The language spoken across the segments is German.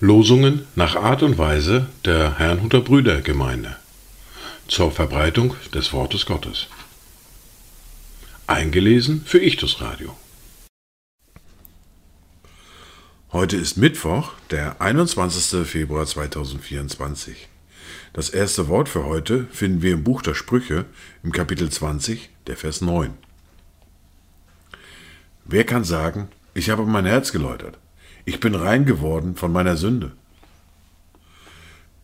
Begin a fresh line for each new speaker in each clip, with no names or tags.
Losungen nach Art und Weise der Herrnhuter Brüdergemeinde zur Verbreitung des Wortes Gottes. Eingelesen für Ichtus Radio. Heute ist Mittwoch, der 21. Februar 2024. Das erste Wort für heute finden wir im Buch der Sprüche im Kapitel 20, der Vers 9. Wer kann sagen, ich habe mein Herz geläutert? Ich bin rein geworden von meiner Sünde.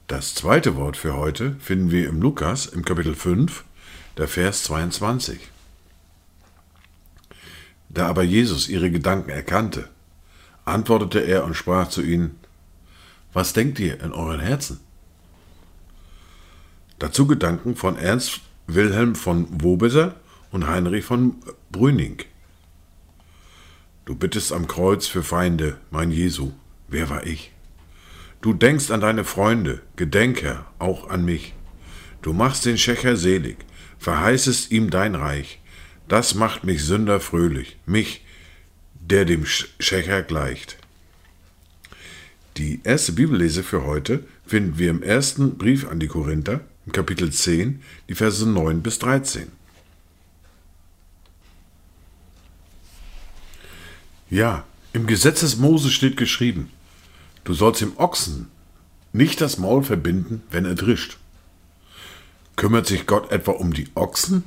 Das zweite Wort für heute finden wir im Lukas im Kapitel 5, der Vers 22. Da aber Jesus ihre Gedanken erkannte, antwortete er und sprach zu ihnen, Was denkt ihr in euren Herzen? Dazu Gedanken von Ernst Wilhelm von Wobeser und Heinrich von Brüning. Du bittest am Kreuz für Feinde, mein Jesu. Wer war ich? Du denkst an deine Freunde, gedenk, Herr, auch an mich. Du machst den Schächer selig, verheißest ihm dein Reich. Das macht mich Sünder fröhlich, mich, der dem Schächer gleicht. Die erste Bibellese für heute finden wir im ersten Brief an die Korinther, Kapitel 10, die Verse 9 bis 13. Ja, im Gesetz des Mose steht geschrieben, du sollst dem Ochsen nicht das Maul verbinden, wenn er drischt. Kümmert sich Gott etwa um die Ochsen?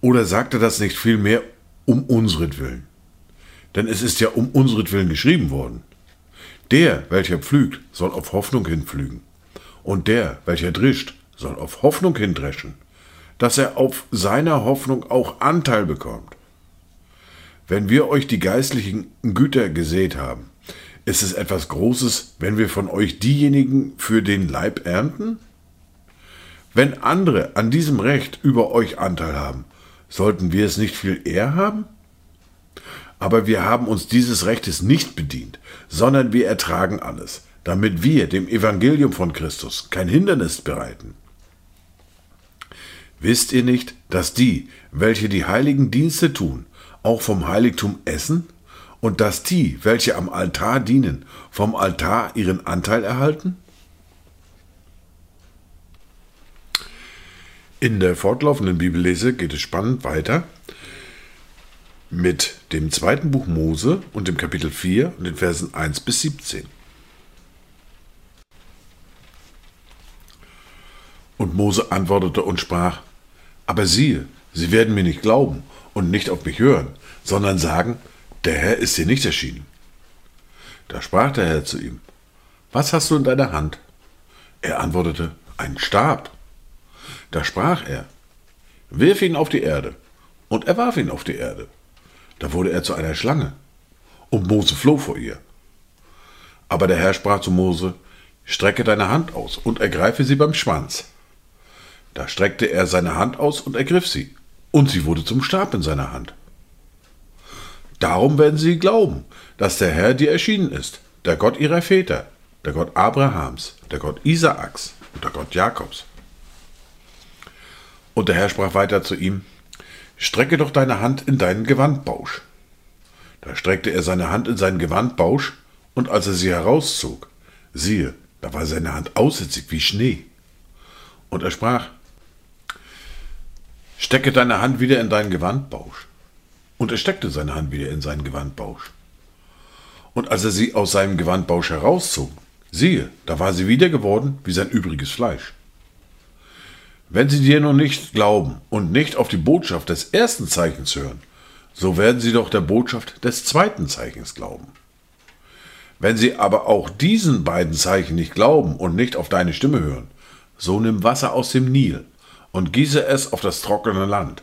Oder sagt er das nicht vielmehr um unsretwillen? Denn es ist ja um unsretwillen geschrieben worden. Der, welcher pflügt, soll auf Hoffnung hinpflügen. Und der, welcher drischt, soll auf Hoffnung hindreschen, dass er auf seiner Hoffnung auch Anteil bekommt. Wenn wir euch die geistlichen Güter gesät haben, ist es etwas Großes, wenn wir von euch diejenigen für den Leib ernten? Wenn andere an diesem Recht über euch Anteil haben, sollten wir es nicht viel eher haben? Aber wir haben uns dieses Rechtes nicht bedient, sondern wir ertragen alles, damit wir dem Evangelium von Christus kein Hindernis bereiten. Wisst ihr nicht, dass die, welche die heiligen Dienste tun, auch vom Heiligtum essen und dass die, welche am Altar dienen, vom Altar ihren Anteil erhalten? In der fortlaufenden Bibellese geht es spannend weiter mit dem zweiten Buch Mose und dem Kapitel 4 und den Versen 1 bis 17. Und Mose antwortete und sprach, aber siehe, sie werden mir nicht glauben und nicht auf mich hören, sondern sagen, der Herr ist dir nicht erschienen. Da sprach der Herr zu ihm, was hast du in deiner Hand? Er antwortete, einen Stab. Da sprach er, wirf ihn auf die Erde. Und er warf ihn auf die Erde. Da wurde er zu einer Schlange. Und Mose floh vor ihr. Aber der Herr sprach zu Mose, strecke deine Hand aus und ergreife sie beim Schwanz. Da streckte er seine Hand aus und ergriff sie, und sie wurde zum Stab in seiner Hand. Darum werden sie glauben, dass der Herr dir erschienen ist, der Gott ihrer Väter, der Gott Abrahams, der Gott Isaaks und der Gott Jakobs. Und der Herr sprach weiter zu ihm, Strecke doch deine Hand in deinen Gewandbausch. Da streckte er seine Hand in seinen Gewandbausch, und als er sie herauszog, siehe, da war seine Hand aussitzig wie Schnee. Und er sprach, Stecke deine Hand wieder in deinen Gewandbausch. Und er steckte seine Hand wieder in seinen Gewandbausch. Und als er sie aus seinem Gewandbausch herauszog, siehe, da war sie wieder geworden wie sein übriges Fleisch. Wenn sie dir nun nicht glauben und nicht auf die Botschaft des ersten Zeichens hören, so werden sie doch der Botschaft des zweiten Zeichens glauben. Wenn sie aber auch diesen beiden Zeichen nicht glauben und nicht auf deine Stimme hören, so nimm Wasser aus dem Nil und gieße es auf das trockene Land.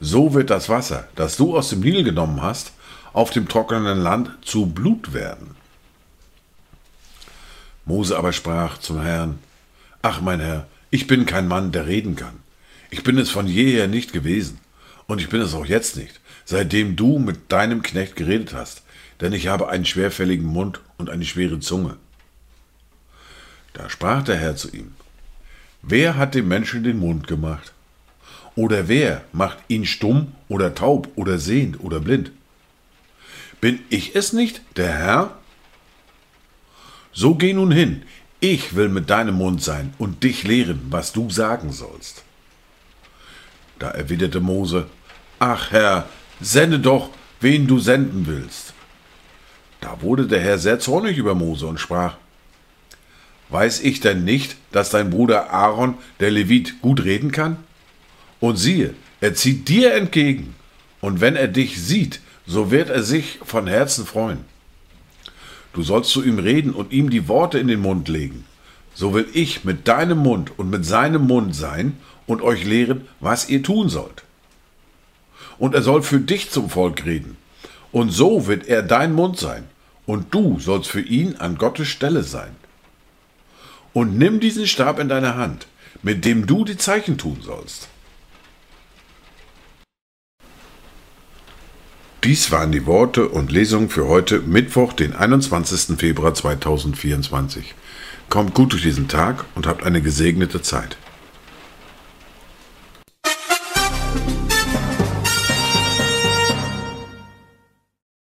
So wird das Wasser, das du aus dem Nil genommen hast, auf dem trockenen Land zu Blut werden. Mose aber sprach zum Herrn, Ach mein Herr, ich bin kein Mann, der reden kann. Ich bin es von jeher nicht gewesen, und ich bin es auch jetzt nicht, seitdem du mit deinem Knecht geredet hast, denn ich habe einen schwerfälligen Mund und eine schwere Zunge. Da sprach der Herr zu ihm, Wer hat dem Menschen den Mund gemacht? oder wer macht ihn stumm oder taub oder sehend oder blind? Bin ich es nicht, der Herr? So geh nun hin, ich will mit deinem Mund sein und dich lehren, was du sagen sollst. Da erwiderte Mose, Ach Herr, sende doch, wen du senden willst. Da wurde der Herr sehr zornig über Mose und sprach, Weiß ich denn nicht, dass dein Bruder Aaron, der Levit, gut reden kann? Und siehe, er zieht dir entgegen, und wenn er dich sieht, so wird er sich von Herzen freuen. Du sollst zu ihm reden und ihm die Worte in den Mund legen. So will ich mit deinem Mund und mit seinem Mund sein und euch lehren, was ihr tun sollt. Und er soll für dich zum Volk reden. Und so wird er dein Mund sein, und du sollst für ihn an Gottes Stelle sein. Und nimm diesen Stab in deine Hand, mit dem du die Zeichen tun sollst. Dies waren die Worte und Lesungen für heute, Mittwoch, den 21. Februar 2024. Kommt gut durch diesen Tag und habt eine gesegnete Zeit.